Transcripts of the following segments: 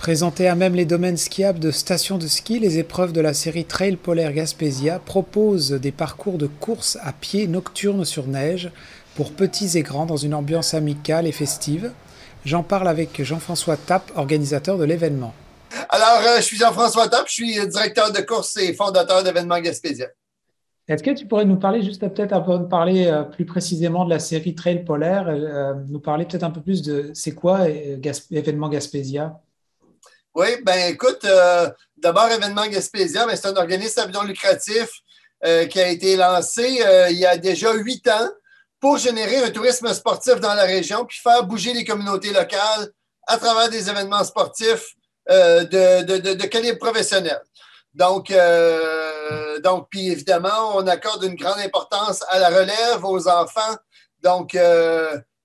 Présentées à même les domaines skiables de stations de ski, les épreuves de la série Trail Polaire Gaspésia proposent des parcours de course à pied nocturnes sur neige pour petits et grands dans une ambiance amicale et festive. J'en parle avec Jean-François Tapp, organisateur de l'événement. Alors, euh, je suis Jean-François Tapp, je suis directeur de course et fondateur d'événements Gaspésia. Est-ce que tu pourrais nous parler juste peut-être un peu parler euh, plus précisément de la série Trail Polaire, euh, nous parler peut-être un peu plus de c'est quoi événement Gaspésia? Oui, ben écoute, euh, d'abord, Événement Gaspésia, ben, c'est un organisme à but lucratif euh, qui a été lancé euh, il y a déjà huit ans pour générer un tourisme sportif dans la région puis faire bouger les communautés locales à travers des événements sportifs de, de, de, calibre professionnel. Donc, donc, puis évidemment, on accorde une grande importance à la relève, aux enfants. Donc,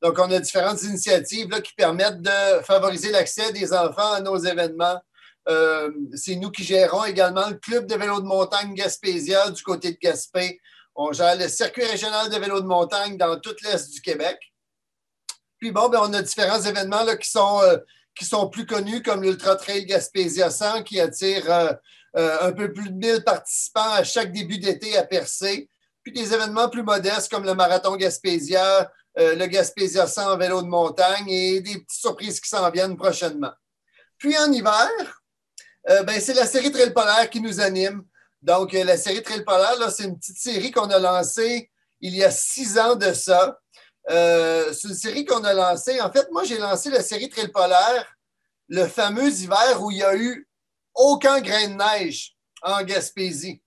donc, on a différentes initiatives qui permettent de favoriser l'accès des enfants à nos événements. Euh, c'est nous qui gérons également le club de vélo de montagne Gaspésia du côté de Gaspé. On gère le circuit régional de vélo de montagne dans tout l'Est du Québec. Puis bon, ben, on a différents événements là, qui, sont, euh, qui sont plus connus, comme l'Ultra Trail Gaspésia 100, qui attire euh, un peu plus de 1000 participants à chaque début d'été à Percé. Puis des événements plus modestes comme le Marathon Gaspésia, euh, le Gaspésia 100 en vélo de montagne et des petites surprises qui s'en viennent prochainement. Puis en hiver, euh, ben, c'est la série Trail Polaire qui nous anime. Donc, euh, la série Trail Polaire, c'est une petite série qu'on a lancée il y a six ans de ça. c'est une série qu'on a lancée. En fait, moi, j'ai lancé la série Trail Polaire le fameux hiver où il n'y a eu aucun grain de neige en Gaspésie.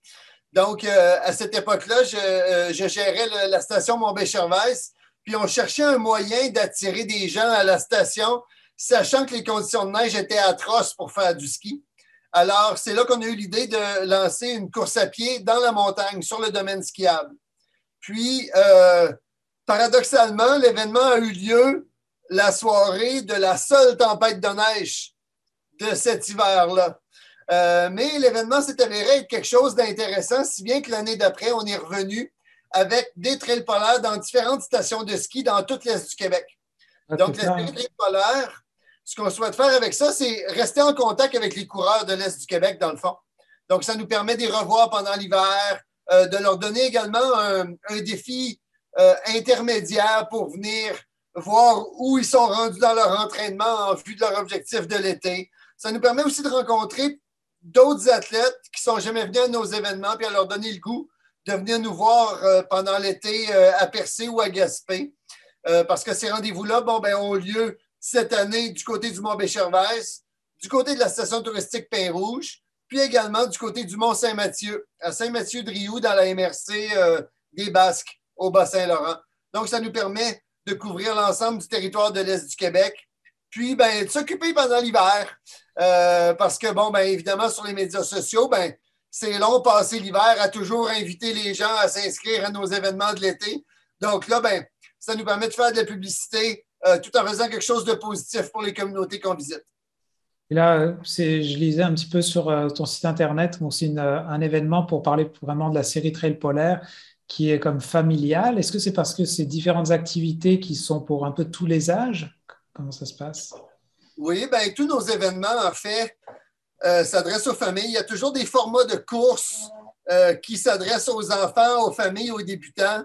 Donc, à cette époque-là, je, gérais la station Montbéchervaise puis on cherchait un moyen d'attirer des gens à la station, sachant que les conditions de neige étaient atroces pour faire du ski. Alors, c'est là qu'on a eu l'idée de lancer une course à pied dans la montagne, sur le domaine skiable. Puis, euh, paradoxalement, l'événement a eu lieu la soirée de la seule tempête de neige de cet hiver-là. Euh, mais l'événement s'est avéré être quelque chose d'intéressant, si bien que l'année d'après, on est revenu avec des trails polaires dans différentes stations de ski dans toute l'Est du Québec. Ah, Donc, les trails polaires, ce qu'on souhaite faire avec ça, c'est rester en contact avec les coureurs de l'Est du Québec, dans le fond. Donc, ça nous permet de les revoir pendant l'hiver, euh, de leur donner également un, défi euh, intermédiaire pour venir voir où ils sont rendus dans leur entraînement en vue de leur objectif de l'été. Ça nous permet aussi de rencontrer d'autres athlètes qui sont jamais venus à nos événements puis à leur donner le goût de venir nous voir euh, pendant l'été euh, à Percé ou à Gaspé. Euh, parce que ces rendez-vous-là bon, ben, ont lieu cette année du côté du Mont-Béchervaise, du côté de la station touristique Pin-Rouge, puis également du côté du Mont-Saint-Mathieu, à Saint-Mathieu-de-Rioux, dans la MRC des Basques, au Bas-Saint-Laurent. Donc, ça nous permet de couvrir l'ensemble du territoire de l'Est du Québec. Puis, ben, de s'occuper pendant l'hiver. parce que, bon, ben, évidemment, sur les médias sociaux, ben, c'est long passer l'hiver à toujours inviter les gens à s'inscrire à nos événements de l'été. Donc là, ben, ça nous permet de faire de la publicité euh, tout en faisant quelque chose de positif pour les communautés qu'on visite. Et là, je lisais un petit peu sur euh, ton site internet, c'est un événement pour parler vraiment de la série Trail Polaire qui est comme familiale. Est-ce que c'est parce que c'est différentes activités qui sont pour un peu tous les âges? Comment ça se passe? Oui, bien, tous nos événements, en fait, euh, s'adresse aux familles. Il y a toujours des formats de courses euh, qui s'adressent aux enfants, aux familles, aux débutants.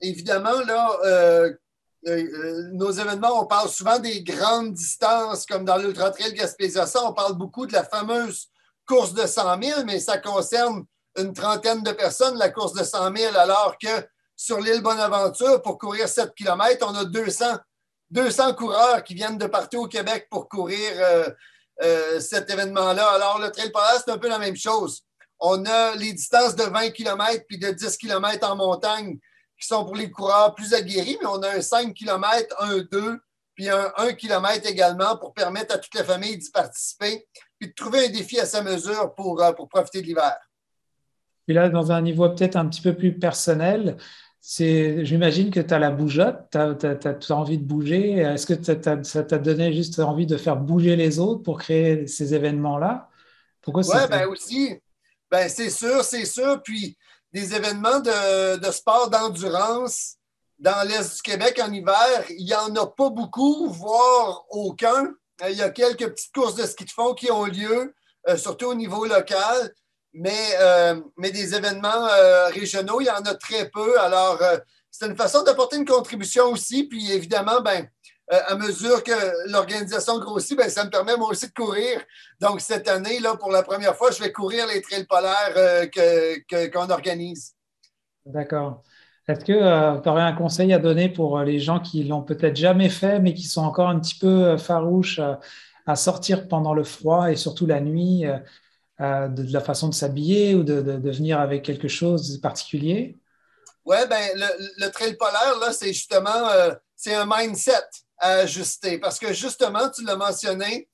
Évidemment, là, euh, nos événements, on parle souvent des grandes distances, comme dans l'Ultra Trail Gaspésia. on parle beaucoup de la fameuse course de 100 000, mais ça concerne une trentaine de personnes, la course de 100 000, alors que sur l'île Bonaventure, pour courir 7 km, on a 200, 200 coureurs qui viennent de partout au Québec pour courir euh, cet événement-là. Alors, le Trail Polaire, c'est un peu la même chose. On a les distances de 20 km puis de 10 km en montagne qui sont pour les coureurs plus aguerris, mais on a un 5 km, un 2, puis un 1 km également pour permettre à toute la famille d'y participer puis de trouver un défi à sa mesure pour, euh, pour profiter de l'hiver. Puis là, dans un niveau peut-être un petit peu plus personnel, j'imagine que tu as la bougeotte, tu as, envie de bouger. Est-ce que ça t'a donné juste envie de faire bouger les autres pour créer ces événements-là? Pourquoi Oui, ben aussi. Ben, c'est sûr, c'est sûr. Puis des événements de, sport d'endurance dans l'Est du Québec en hiver, il n'y en a pas beaucoup, voire aucun. il y a quelques petites courses de ski de fond qui ont lieu, surtout au niveau local, mais, mais des événements régionaux, il y en a très peu. Alors, c'est une façon d'apporter une contribution aussi. Puis évidemment, ben, euh, à mesure que l'organisation grossit, ben, ça me permet moi aussi de courir. Donc, cette année, là, pour la première fois, je vais courir les trails polaires euh, qu'on organise. D'accord. Est-ce que euh, tu aurais un conseil à donner pour les gens qui l'ont peut-être jamais fait, mais qui sont encore un petit peu farouches à sortir pendant le froid et surtout la nuit, de, la façon de s'habiller ou de, venir avec quelque chose de particulier? Oui, ben, le, trail polaire, là, c'est justement c'est un mindset à ajuster. Parce que justement, tu l'as mentionné,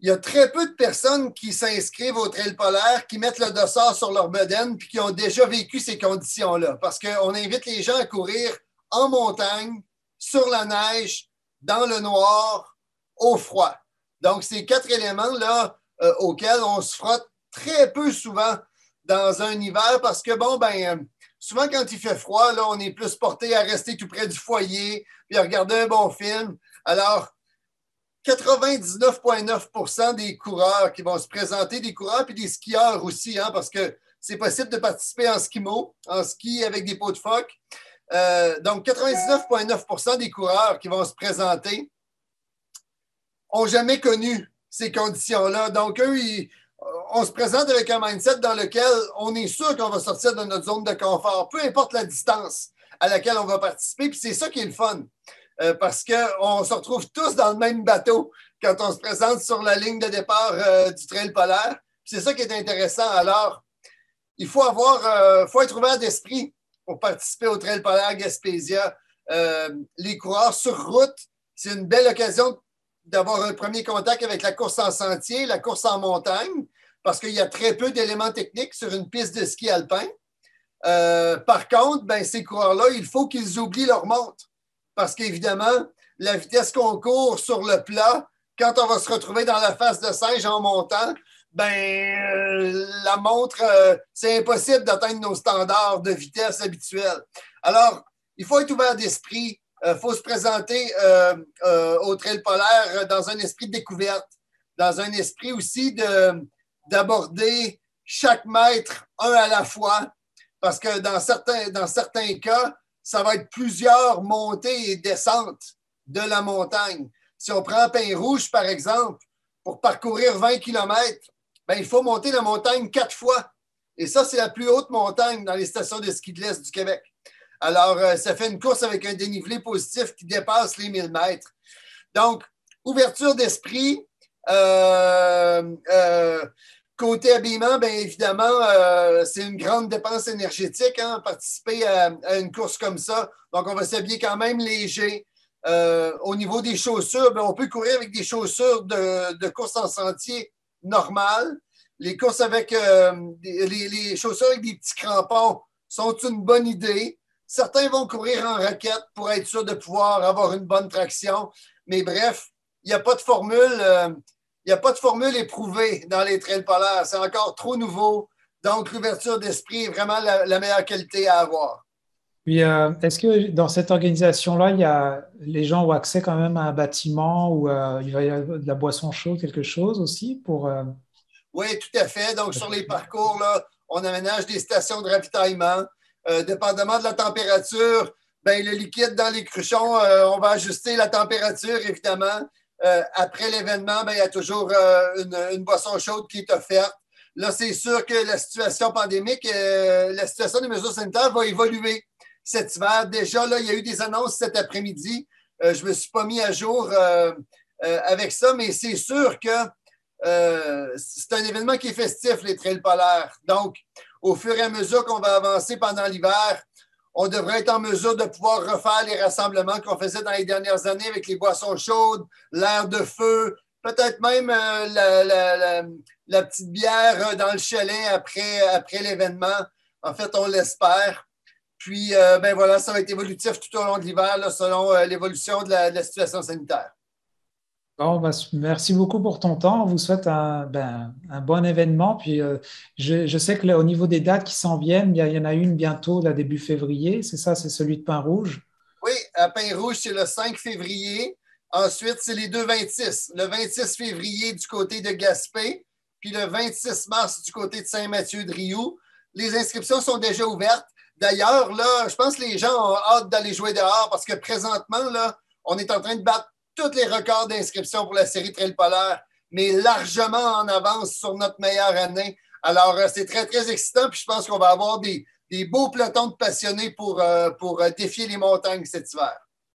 il y a très peu de personnes qui s'inscrivent au trail polaire, qui mettent le dossard sur leur bedaine, puis qui ont déjà vécu ces conditions-là. Parce qu'on invite les gens à courir en montagne, sur la neige, dans le noir, au froid. Donc, ces quatre éléments-là euh, auxquels on se frotte très peu souvent dans un hiver parce que, bon, ben, souvent quand il fait froid, là, on est plus porté à rester tout près du foyer, puis à regarder un bon film. Alors, 99,9% des coureurs qui vont se présenter, des coureurs puis des skieurs aussi, hein, parce que c'est possible de participer en skimo, en ski avec des pots de phoque. Euh, donc, 99,9% des coureurs qui vont se présenter n'ont jamais connu ces conditions-là. Donc, eux, on se présente avec un mindset dans lequel on est sûr qu'on va sortir de notre zone de confort, peu importe la distance à laquelle on va participer. Puis c'est ça qui est le fun, euh, parce qu'on se retrouve tous dans le même bateau quand on se présente sur la ligne de départ euh, du trail polaire. C'est ça qui est intéressant. Alors, il faut avoir, euh, faut être ouvert d'esprit pour participer au trail polaire Gaspésia. les coureurs sur route, c'est une belle occasion d'avoir un premier contact avec la course en sentier, la course en montagne parce qu'il y a très peu d'éléments techniques sur une piste de ski alpin. Euh, par contre, ben, ces coureurs-là, il faut qu'ils oublient leur montre. Parce qu'évidemment, la vitesse qu'on court sur le plat, quand on va se retrouver dans la face de singe en montant, ben, euh, la montre, euh, c'est impossible d'atteindre nos standards de vitesse habituels. Alors, il faut être ouvert d'esprit. Il faut se présenter au trail polaire dans un esprit de découverte, dans un esprit aussi de, d'aborder chaque mètre un à la fois, parce que dans certains, dans certains cas, ça va être plusieurs montées et descentes de la montagne. Si on prend Pain Rouge, par exemple, pour parcourir 20 km, ben, il faut monter la montagne quatre fois. Et ça, c'est la plus haute montagne dans les stations de ski de l'Est du Québec. Alors, euh, ça fait une course avec un dénivelé positif qui dépasse les 1000 mètres. Donc, ouverture d'esprit, euh, euh, Côté habillement, bien évidemment, c'est une grande dépense énergétique, hein, participer à, une course comme ça. Donc, on va s'habiller quand même léger. Au niveau des chaussures, ben, on peut courir avec des chaussures de, course en sentier normales. Les courses avec les, chaussures avec des petits crampons sont une bonne idée. Certains vont courir en raquette pour être sûr de pouvoir avoir une bonne traction. Mais bref, il n'y a pas de formule il n'y a pas de formule éprouvée dans les trails polaires. C'est encore trop nouveau. Donc, l'ouverture d'esprit est vraiment la, meilleure qualité à avoir. Puis, euh, est-ce que dans cette organisation-là, il y a, les gens ont accès quand même à un bâtiment ou euh, il va y avoir de la boisson chaude, quelque chose aussi pour. Euh, oui, tout à fait. Donc, sur les parcours, là, on aménage des stations de ravitaillement. Dépendamment de la température, ben, le liquide dans les cruchons, on va ajuster la température, évidemment. Euh, après l'événement, ben, il y a toujours euh, une, boisson chaude qui est offerte. Là, c'est sûr que la situation pandémique, euh, la situation des mesures sanitaires va évoluer cet hiver. Déjà, il y a eu des annonces cet après-midi. je ne me suis pas mis à jour avec ça, mais c'est sûr que c'est un événement qui est festif, les trails polaires. Donc, au fur et à mesure qu'on va avancer pendant l'hiver, on devrait être en mesure de pouvoir refaire les rassemblements qu'on faisait dans les dernières années avec les boissons chaudes, l'air de feu, peut-être même euh, la, petite bière dans le chalet après, après l'événement. En fait, on l'espère. Puis, euh, ben voilà, ça va être évolutif tout au long de l'hiver selon euh, l'évolution de la situation sanitaire. Bah, merci beaucoup pour ton temps. On vous souhaite un, ben, bon événement. Puis, euh, je, sais que au niveau des dates qui s'en viennent, il y, en a une bientôt, là, début février. C'est ça, c'est celui de Pain Rouge? Oui, à Pain Rouge, c'est le 5 février. Ensuite, c'est les deux 26. Le 26 février du côté de Gaspé, puis le 26 mars du côté de Saint-Mathieu-de-Rioux. Les inscriptions sont déjà ouvertes. D'ailleurs, là, je pense que les gens ont hâte d'aller jouer dehors parce que présentement, on est en train de battre tous les records d'inscription pour la série Trail Polaire, mais largement en avance sur notre meilleure année. Alors, euh, c'est très, très excitant. Puis je pense qu'on va avoir des, beaux pelotons de passionnés pour, euh, pour euh, défier les montagnes cet hiver.